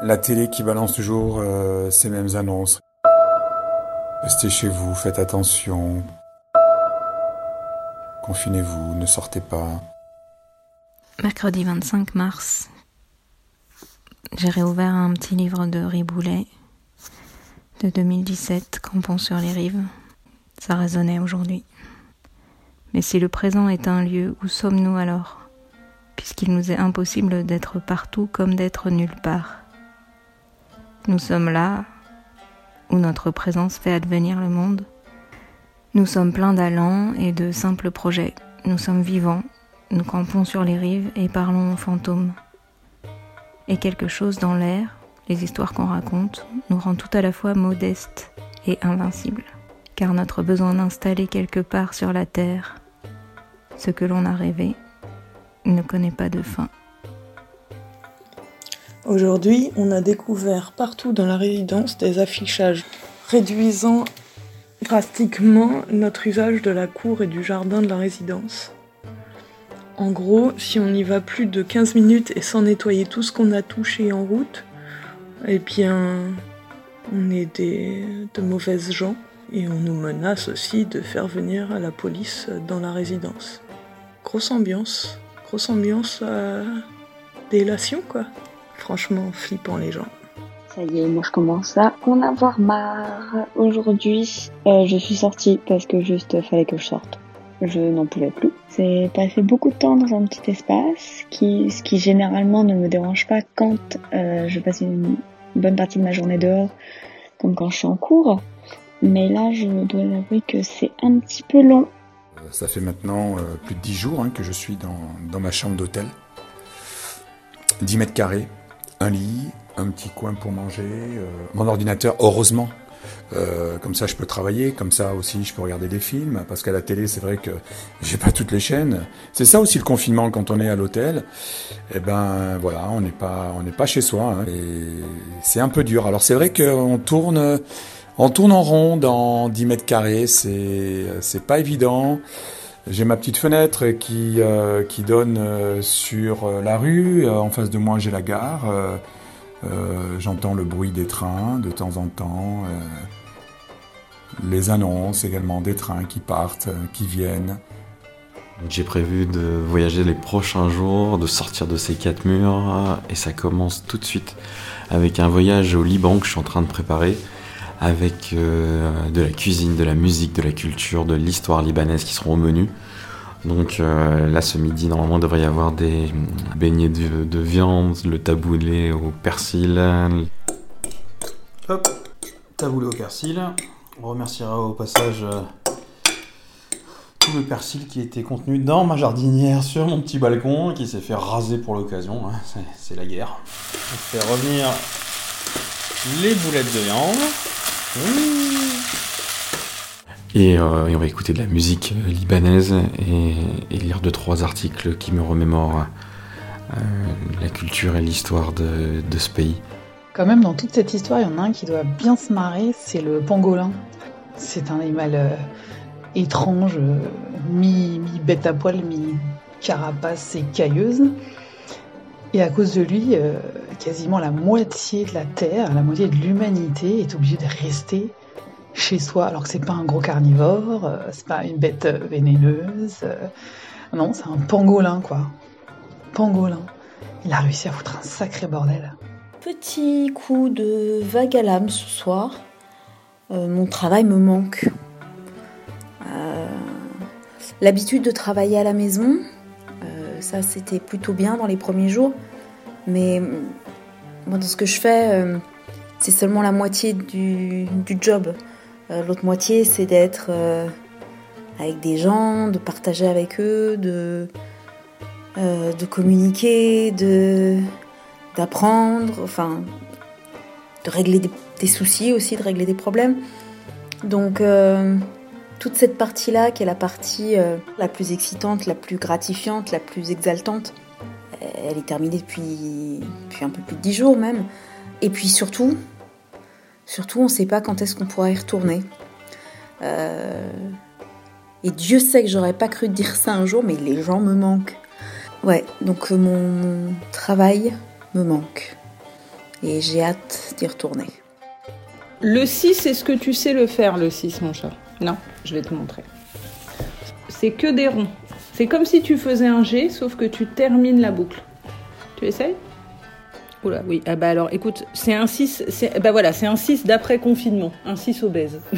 La télé qui balance toujours euh, ces mêmes annonces. Restez chez vous, faites attention. Confinez-vous, ne sortez pas. Mercredi 25 mars, j'ai réouvert un petit livre de Riboulet de 2017, Campons sur les rives. Ça résonnait aujourd'hui. Mais si le présent est un lieu, où sommes-nous alors? Puisqu'il nous est impossible d'être partout comme d'être nulle part. Nous sommes là, où notre présence fait advenir le monde. Nous sommes pleins d'allants et de simples projets. Nous sommes vivants, nous campons sur les rives et parlons aux fantômes. Et quelque chose dans l'air, les histoires qu'on raconte, nous rend tout à la fois modestes et invincibles. Car notre besoin d'installer quelque part sur la terre ce que l'on a rêvé ne connaît pas de fin. Aujourd'hui, on a découvert partout dans la résidence des affichages réduisant drastiquement notre usage de la cour et du jardin de la résidence. En gros, si on y va plus de 15 minutes et sans nettoyer tout ce qu'on a touché en route, eh bien, on est des, de mauvaises gens et on nous menace aussi de faire venir la police dans la résidence. Grosse ambiance, grosse ambiance euh, délation quoi. Franchement, flippant les gens. Ça y est, moi je commence à en avoir marre. Aujourd'hui, euh, je suis sortie parce que juste fallait que je sorte. Je n'en pouvais plus. C'est passer beaucoup de temps dans un petit espace, qui, ce qui généralement ne me dérange pas quand euh, je passe une bonne partie de ma journée dehors, comme quand je suis en cours. Mais là, je dois avouer que c'est un petit peu long. Ça fait maintenant euh, plus de 10 jours hein, que je suis dans, dans ma chambre d'hôtel. 10 mètres carrés, un lit, un petit coin pour manger, euh, mon ordinateur, heureusement. Euh, comme ça, je peux travailler. Comme ça aussi, je peux regarder des films. Parce qu'à la télé, c'est vrai que j'ai pas toutes les chaînes. C'est ça aussi le confinement quand on est à l'hôtel. Eh ben voilà, on n'est pas, on n'est pas chez soi. Hein, et c'est un peu dur. Alors c'est vrai qu'on tourne, on tourne en rond dans 10 mètres carrés. C'est, c'est pas évident. J'ai ma petite fenêtre qui euh, donne euh, sur euh, la rue. En face de moi, j'ai la gare. J'entends le bruit des trains de temps en temps, les annonces également des trains qui partent, qui viennent. J'ai prévu de voyager les prochains jours, de sortir de ces quatre murs, et ça commence tout de suite avec un voyage au Liban que je suis en train de préparer, avec euh, de la cuisine, de la musique, de la culture, de l'histoire libanaise qui seront au menu. Donc euh, là, ce midi, normalement, il devrait y avoir des beignets de, de viande, le taboulé au persil. Hop, taboulé au persil. On remerciera au passage euh, tout le persil qui était contenu dans ma jardinière sur mon petit balcon qui s'est fait raser pour l'occasion. hein. C'est la guerre. On fait revenir les boulettes de viande. Et, euh, et on va écouter de la musique euh, libanaise et, et lire deux trois articles qui me remémorent euh, la culture et l'histoire de, ce pays. Quand même, dans toute cette histoire, il y en a un qui doit bien se marrer, c'est le pangolin. C'est un animal étrange, euh, mi, mi bête à poil, mi carapace écailleuse. Et à cause de lui, quasiment la moitié de la Terre, la moitié de l'humanité est obligée de rester chez soi, alors que c'est pas un gros carnivore, euh, c'est pas une bête euh, vénéneuse. euh, non, c'est un pangolin, quoi. Pangolin. Il a réussi à foutre un sacré bordel. Petit coup de vague à l'âme ce soir. Mon travail me manque. L'habitude de travailler à la maison, ça c'était plutôt bien dans les premiers jours. Mais moi, dans ce que je fais, euh, c'est seulement la moitié du, job. Euh, L'autre moitié, c'est d'être euh, avec des gens, de partager avec eux, de, communiquer, de d'apprendre, enfin, de régler des, soucis aussi, de régler des problèmes. Donc, toute cette partie-là, qui est la partie la plus excitante, la plus gratifiante, la plus exaltante, elle est terminée depuis, un peu plus de dix jours même. Et puis surtout, surtout, on ne sait pas quand est-ce qu'on pourra y retourner. Euh, et Dieu sait que j'aurais pas cru dire ça un jour, mais les gens me manquent. Ouais, donc euh, mon, mon travail me manque. Et j'ai hâte d'y retourner. Le 6, est-ce que tu sais le faire, le 6, mon chat? Non, je vais te montrer. C'est que des ronds. C'est comme si tu faisais un G, sauf que tu termines la boucle. Tu essayes? Oula, oui. Ah bah alors, écoute, c'est un 6, c'est, bah un 6 d'après confinement, un 6 obèse.